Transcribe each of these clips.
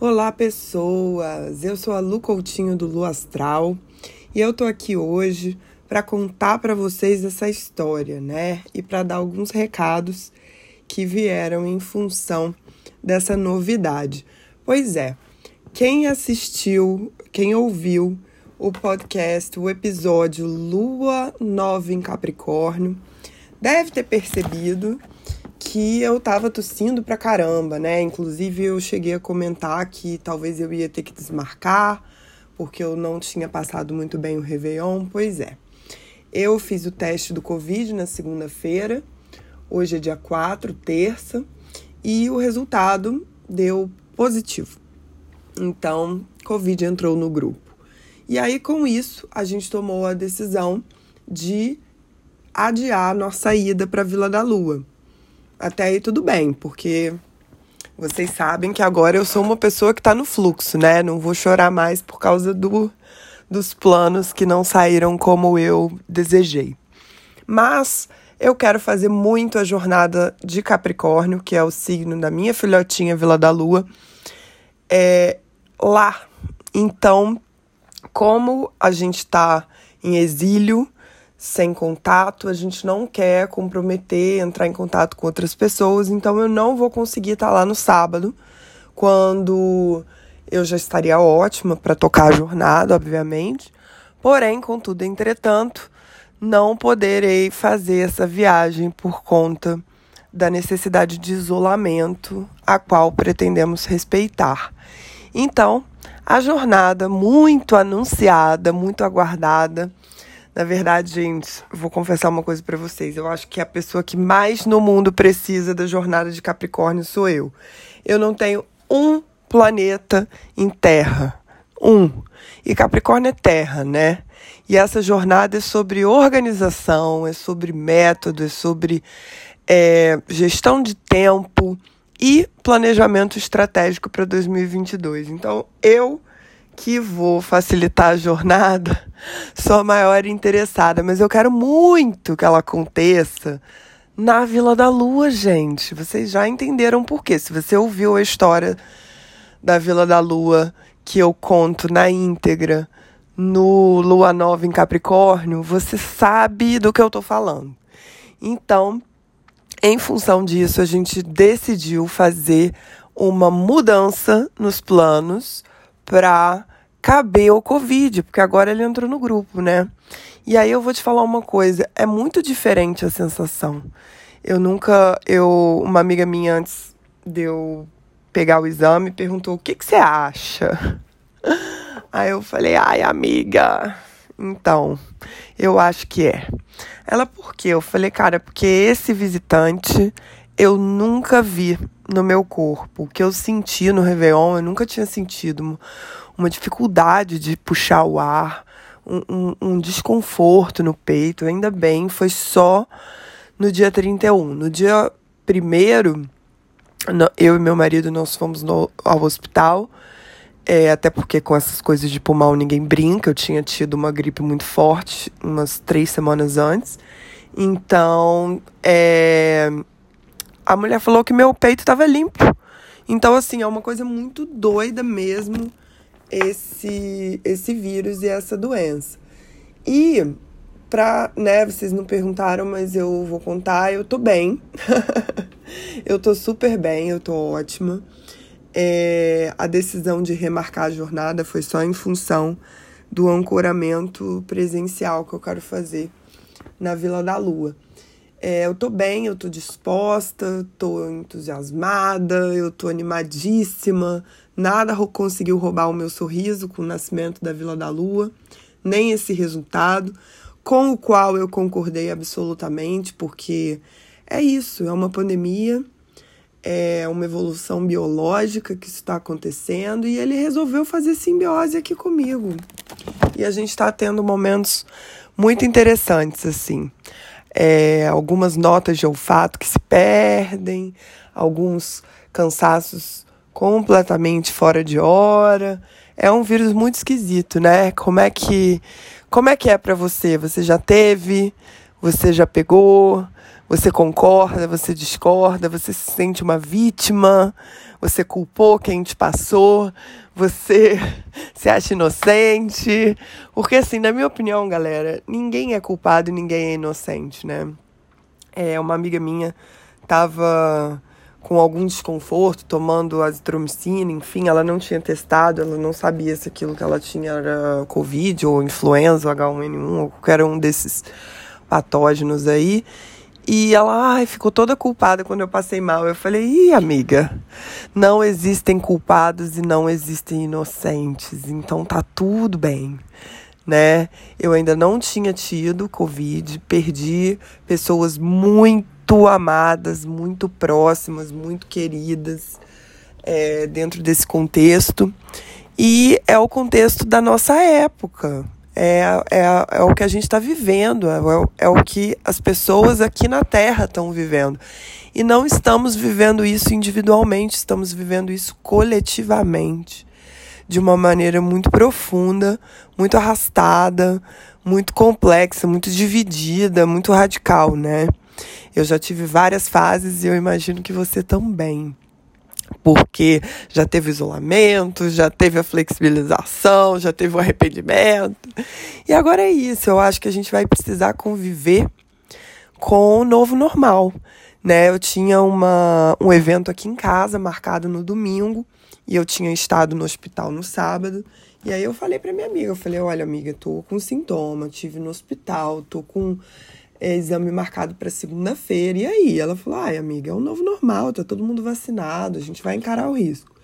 Olá, pessoas! Eu sou a Lu Coutinho do Lu Astral e eu tô aqui hoje para contar para vocês essa história, né? E para dar alguns recados que vieram em função dessa novidade. Pois é, quem assistiu, quem ouviu o podcast, o episódio Lua Nova em Capricórnio, deve ter percebido que eu tava tossindo pra caramba, né? Inclusive eu cheguei a comentar que talvez eu ia ter que desmarcar, porque eu não tinha passado muito bem o Réveillon. Pois é. Eu fiz o teste do Covid na segunda-feira, hoje é dia 4, terça, e o resultado deu positivo. Então, Covid entrou no grupo. E aí, com isso, a gente tomou a decisão de adiar nossa ida para Vila da Lua até aí tudo bem, porque vocês sabem que agora eu sou uma pessoa que está no fluxo, né? Não vou chorar mais por causa do, dos planos que não saíram como eu desejei. Mas eu quero fazer muito a jornada de Capricórnio, que é o signo da minha filhotinha Vila da Lua, é, lá. Então, como a gente está em exílio, sem contato, a gente não quer comprometer, entrar em contato com outras pessoas, então eu não vou conseguir estar lá no sábado, quando eu já estaria ótima para tocar a jornada, obviamente. Porém, contudo, entretanto, não poderei fazer essa viagem por conta da necessidade de isolamento a qual pretendemos respeitar. Então, a jornada muito anunciada, muito aguardada, na verdade, gente, vou confessar uma coisa para vocês. Eu acho que a pessoa que mais no mundo precisa da jornada de Capricórnio sou eu. Eu não tenho um planeta em Terra. Um. E Capricórnio é Terra, né? E essa jornada é sobre organização, é sobre método, é sobre é, gestão de tempo e planejamento estratégico para 2022. Então, eu que vou facilitar a jornada, sou a maior interessada, mas eu quero muito que ela aconteça na Vila da Lua, gente. Vocês já entenderam por quê. Se você ouviu a história da Vila da Lua que eu conto na íntegra no Lua Nova em Capricórnio, você sabe do que eu tô falando. Então, em função disso, a gente decidiu fazer uma mudança nos planos para caber o Covid, porque agora ele entrou no grupo, né? E aí eu vou te falar uma coisa, é muito diferente a sensação. Eu nunca, eu, uma amiga minha antes de eu pegar o exame perguntou: "O que que você acha?" Aí eu falei: "Ai, amiga, então, eu acho que é. Ela, por quê? Eu falei, cara, porque esse visitante eu nunca vi no meu corpo. O que eu senti no Réveillon, eu nunca tinha sentido uma dificuldade de puxar o ar, um, um, um desconforto no peito. Ainda bem, foi só no dia 31. No dia primeiro, eu e meu marido nós fomos no, ao hospital. É, até porque com essas coisas de pulmão ninguém brinca. Eu tinha tido uma gripe muito forte umas três semanas antes. Então, é, a mulher falou que meu peito estava limpo. Então, assim, é uma coisa muito doida mesmo esse, esse vírus e essa doença. E, pra, né, vocês não perguntaram, mas eu vou contar, eu tô bem. eu tô super bem, eu tô ótima. É, a decisão de remarcar a jornada foi só em função do ancoramento presencial que eu quero fazer na Vila da Lua. É, eu tô bem, eu tô disposta, tô entusiasmada, eu tô animadíssima. Nada conseguiu roubar o meu sorriso com o nascimento da Vila da Lua, nem esse resultado, com o qual eu concordei absolutamente, porque é isso, é uma pandemia, é uma evolução biológica que está acontecendo e ele resolveu fazer simbiose aqui comigo. E a gente está tendo momentos muito interessantes, assim é, algumas notas de olfato que se perdem, alguns cansaços completamente fora de hora. É um vírus muito esquisito, né? Como é que como é que é para você? Você já teve? Você já pegou? Você concorda, você discorda, você se sente uma vítima, você culpou quem te passou, você se acha inocente. Porque, assim, na minha opinião, galera, ninguém é culpado e ninguém é inocente, né? É, uma amiga minha tava com algum desconforto, tomando azitromicina, enfim, ela não tinha testado, ela não sabia se aquilo que ela tinha era Covid ou influenza ou H1N1 ou qualquer um desses patógenos aí. E ela ai, ficou toda culpada quando eu passei mal. Eu falei, ih, amiga, não existem culpados e não existem inocentes. Então tá tudo bem, né? Eu ainda não tinha tido Covid, perdi pessoas muito amadas, muito próximas, muito queridas é, dentro desse contexto. E é o contexto da nossa época, é, é, é o que a gente está vivendo, é, é o que as pessoas aqui na Terra estão vivendo. E não estamos vivendo isso individualmente, estamos vivendo isso coletivamente, de uma maneira muito profunda, muito arrastada, muito complexa, muito dividida, muito radical, né? Eu já tive várias fases e eu imagino que você também porque já teve isolamento, já teve a flexibilização, já teve o arrependimento. E agora é isso, eu acho que a gente vai precisar conviver com o novo normal, né? Eu tinha uma, um evento aqui em casa marcado no domingo e eu tinha estado no hospital no sábado. E aí eu falei para minha amiga, eu falei: "Olha, amiga, tô com sintoma, tive no hospital, tô com é, exame marcado para segunda-feira. E aí? Ela falou: ai, amiga, é o novo normal, tá todo mundo vacinado, a gente vai encarar o risco.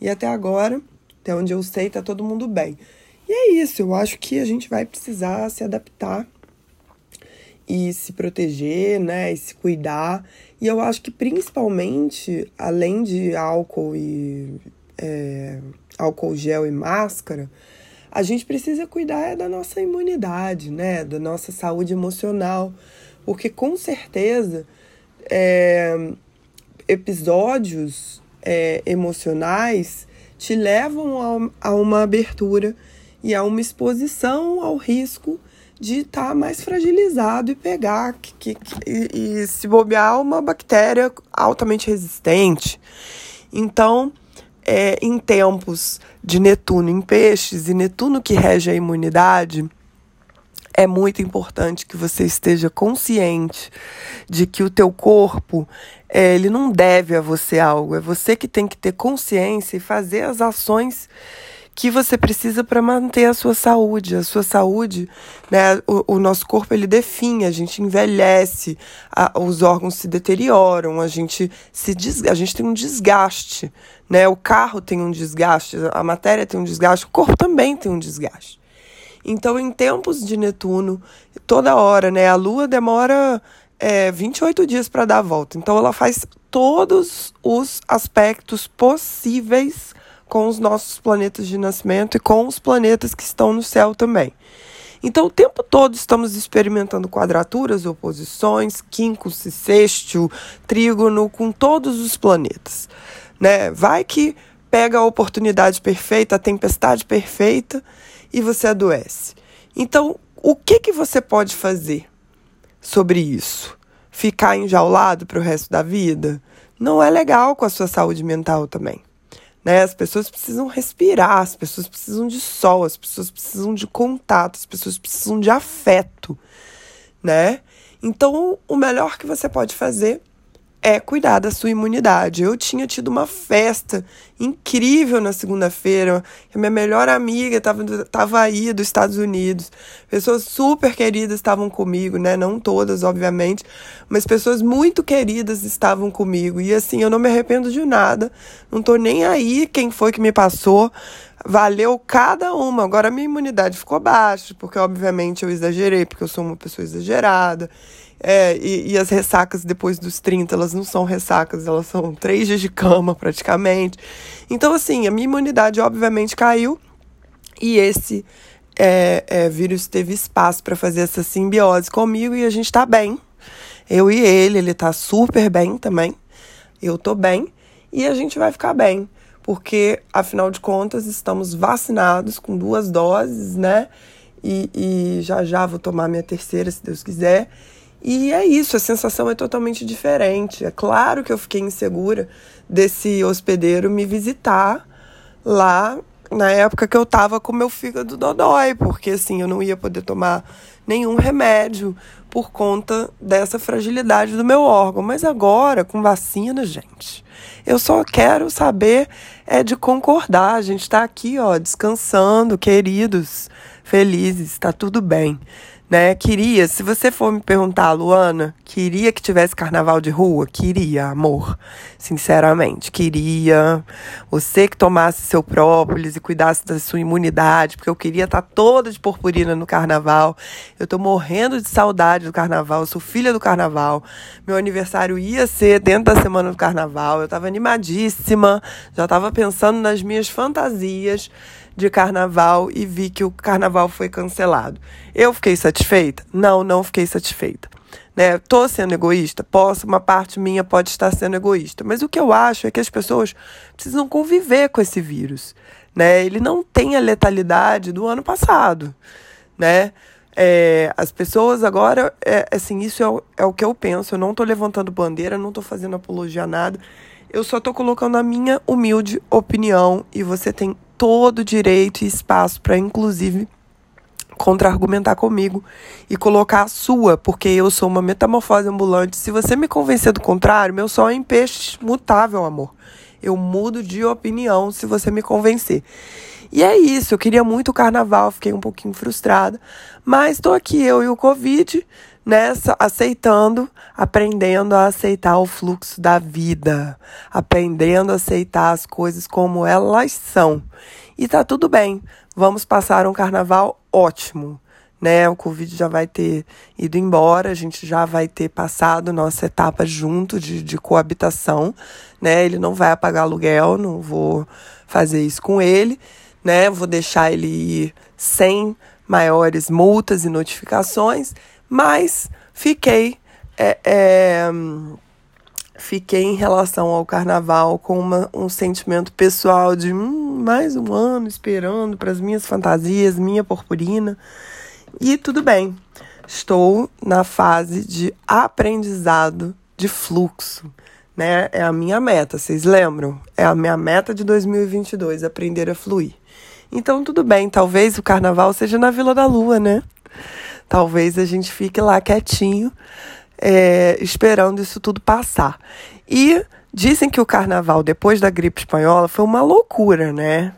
E até agora, até onde eu sei, tá todo mundo bem. E é isso, eu acho que a gente vai precisar se adaptar e se proteger, né, e se cuidar. E eu acho que principalmente, além de álcool e é, álcool gel e máscara, a gente precisa cuidar da nossa imunidade, né? Da nossa saúde emocional. Porque com certeza é, episódios é, emocionais te levam a, a, uma abertura e a uma exposição ao risco de estar tá mais fragilizado e pegar que, que, e, e se bobear uma bactéria altamente resistente. Então, é, em tempos de Netuno em peixes e Netuno que rege a imunidade, é muito importante que você esteja consciente de que o teu corpo é, ele não deve a você algo, é você que tem que ter consciência e fazer as ações que você precisa para manter a sua saúde. A sua saúde, né, o, o nosso corpo ele define, a gente envelhece, a, os órgãos se deterioram, a gente se des, a gente tem um desgaste, né? O carro tem um desgaste, a matéria tem um desgaste, o corpo também tem um desgaste. Então, em tempos de Netuno, toda hora, né, a Lua demora é, 28 dias para dar a volta. Então, ela faz todos os aspectos possíveis com os nossos planetas de nascimento e com os planetas que estão no céu também. Então, o tempo todo estamos experimentando quadraturas, oposições, quincos, sextil, trígono com todos os planetas. Né? Vai que pega a oportunidade perfeita, a tempestade perfeita e você adoece. Então, o que, que você pode fazer sobre isso? Ficar enjaulado para o resto da vida? Não é legal com a sua saúde mental também. Né? As pessoas precisam respirar, as pessoas precisam de sol, as pessoas precisam de contato, as pessoas precisam de afeto, né? Então, o melhor que você pode fazer é cuidar da sua imunidade. Eu tinha tido uma festa incrível na segunda-feira. Minha melhor amiga estava tava aí dos Estados Unidos. Pessoas super queridas estavam comigo, né? Não todas, obviamente, mas pessoas muito queridas estavam comigo. E assim, eu não me arrependo de nada. Não tô nem aí quem foi que me passou. Valeu cada uma. Agora minha imunidade ficou baixa, porque obviamente eu exagerei, porque eu sou uma pessoa exagerada. É, e, e, as ressacas depois dos 30, elas não são ressacas, elas são três dias de cama praticamente. Então, assim, a minha imunidade obviamente caiu e esse é, é, vírus teve espaço para fazer essa simbiose comigo e a gente tá bem. Eu e ele, ele tá super bem também. Eu tô bem e a gente vai ficar bem, porque afinal de contas estamos vacinados com duas doses, né? E, e já já vou tomar minha terceira, se Deus quiser. E é isso, a sensação é totalmente diferente. É claro que eu fiquei insegura desse hospedeiro me visitar lá na época que eu tava com meu fígado dodói, porque assim, eu não ia poder tomar nenhum remédio por conta dessa fragilidade do meu órgão. Mas agora, com vacina, gente, eu só quero saber é de concordar. A gente está aqui, ó, descansando, queridos, felizes, está tudo bem né? Queria, se você for me perguntar, Luana, queria que tivesse carnaval de rua? Queria, amor. Sinceramente, queria. Você que tomasse seu própolis e cuidasse da sua imunidade, porque eu queria estar tá toda de purpurina no carnaval. Eu tô morrendo de saudade do carnaval, eu sou filha do carnaval. Meu aniversário ia ser dentro da semana do carnaval. Eu tava animadíssima, já tava pensando nas minhas fantasias de carnaval e vi que o carnaval foi cancelado. Eu fiquei satisfeita? Não, não fiquei satisfeita. Né? Tô sendo egoísta? Posso, uma parte minha pode estar sendo egoísta. Mas o que eu acho é que as pessoas precisam conviver com esse vírus. Né? Ele não tem a letalidade do ano passado. Né? É, as pessoas agora, é, assim, isso é o, é o que eu penso. Eu não estou levantando bandeira, não estou fazendo apologia a nada. Eu só estou colocando a minha humilde opinião e você tem todo direito e espaço para, inclusive, contra-argumentar comigo e colocar a sua, porque eu sou uma metamorfose ambulante. Se você me convencer do contrário, meu sol é em peixe mutável, amor. Eu mudo de opinião se você me convencer. E é isso, eu queria muito o carnaval, fiquei um pouquinho frustrada, mas estou aqui, eu e o Covid, nessa, aceitando, aprendendo a aceitar o fluxo da vida, aprendendo a aceitar as coisas como elas são. E tá tudo bem, vamos passar um carnaval ótimo. Né, o Covid já vai ter ido embora, a gente já vai ter passado nossa etapa junto de, de coabitação, né? Ele não vai apagar aluguel, não vou fazer isso com ele né? Vou deixar ele ir sem maiores multas e notificações, mas fiquei. É, é, fiquei em relação ao carnaval com uma, um sentimento pessoal de hum, mais um ano esperando para as minhas fantasias, minha purpurina. E tudo bem, estou na fase de aprendizado de fluxo né? É a minha meta, vocês lembram? É a minha meta de 2022, aprender a fluir. Então, tudo bem, talvez o carnaval seja na Vila da Lua, né? Talvez a gente fique lá quietinho, é, esperando isso tudo passar. E dizem que o carnaval, depois da gripe espanhola, foi uma loucura, né?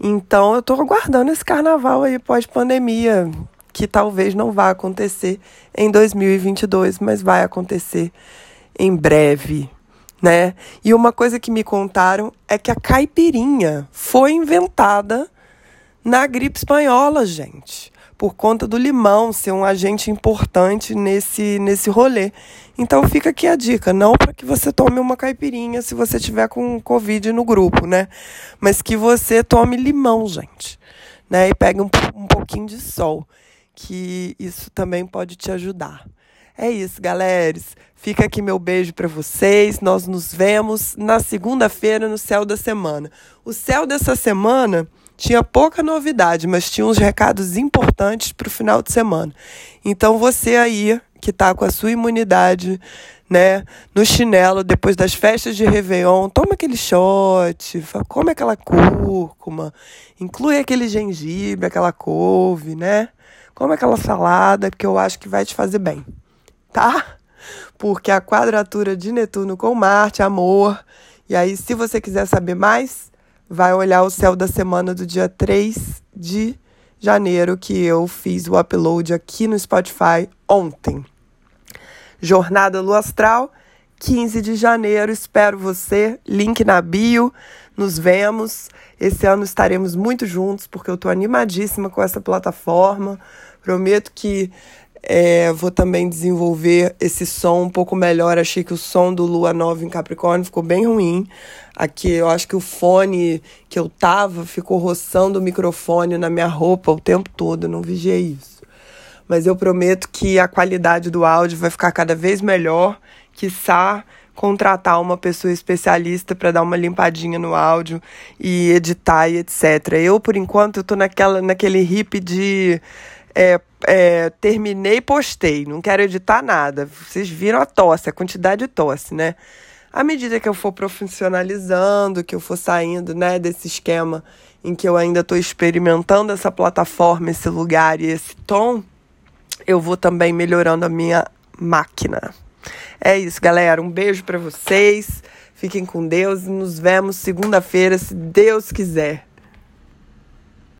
Então, eu tô aguardando esse carnaval aí pós-pandemia, que talvez não vá acontecer em 2022, mas vai acontecer em breve, né? E uma coisa que me contaram é que a caipirinha foi inventada na gripe espanhola, gente, por conta do limão ser um agente importante nesse nesse rolê. Então fica aqui a dica, não para que você tome uma caipirinha se você tiver com covid no grupo, né? Mas que você tome limão, gente, né? E pegue um, um pouquinho de sol, que isso também pode te ajudar. É isso, galera. Fica aqui meu beijo para vocês. Nós nos vemos na segunda-feira no Céu da Semana. O Céu dessa semana tinha pouca novidade, mas tinha uns recados importantes para o final de semana. Então você aí que está com a sua imunidade, né, no chinelo depois das festas de Réveillon, toma aquele shot, come aquela cúrcuma, inclui aquele gengibre, aquela couve, né? Come aquela salada, porque eu acho que vai te fazer bem tá? Porque a quadratura de Netuno com Marte, amor. E aí, se você quiser saber mais, vai olhar o céu da semana do dia 3 de janeiro, que eu fiz o upload aqui no Spotify ontem. Jornada Lua Astral, 15 de janeiro. Espero você. Link na bio. Nos vemos. Esse ano estaremos muito juntos, porque eu estou animadíssima com essa plataforma. Prometo que é, vou também desenvolver esse som um pouco melhor. Achei que o som do Lua Nova em Capricórnio ficou bem ruim. Aqui eu acho que o fone que eu tava ficou roçando o microfone na minha roupa o tempo todo. Eu não vigiei isso. Mas eu prometo que a qualidade do áudio vai ficar cada vez melhor. Quiçá contratar uma pessoa especialista para dar uma limpadinha no áudio e editar e etc. Eu, por enquanto, eu tô naquela, naquele hip de é, é, terminei e postei. Não quero editar nada. Vocês viram a tosse, a quantidade de tosse, né? À medida que eu for profissionalizando, que eu for saindo né, desse esquema em que eu ainda estou experimentando essa plataforma, esse lugar e esse tom, eu vou também melhorando a minha máquina. É isso, galera. Um beijo para vocês. Fiquem com Deus e nos vemos segunda-feira, se Deus quiser.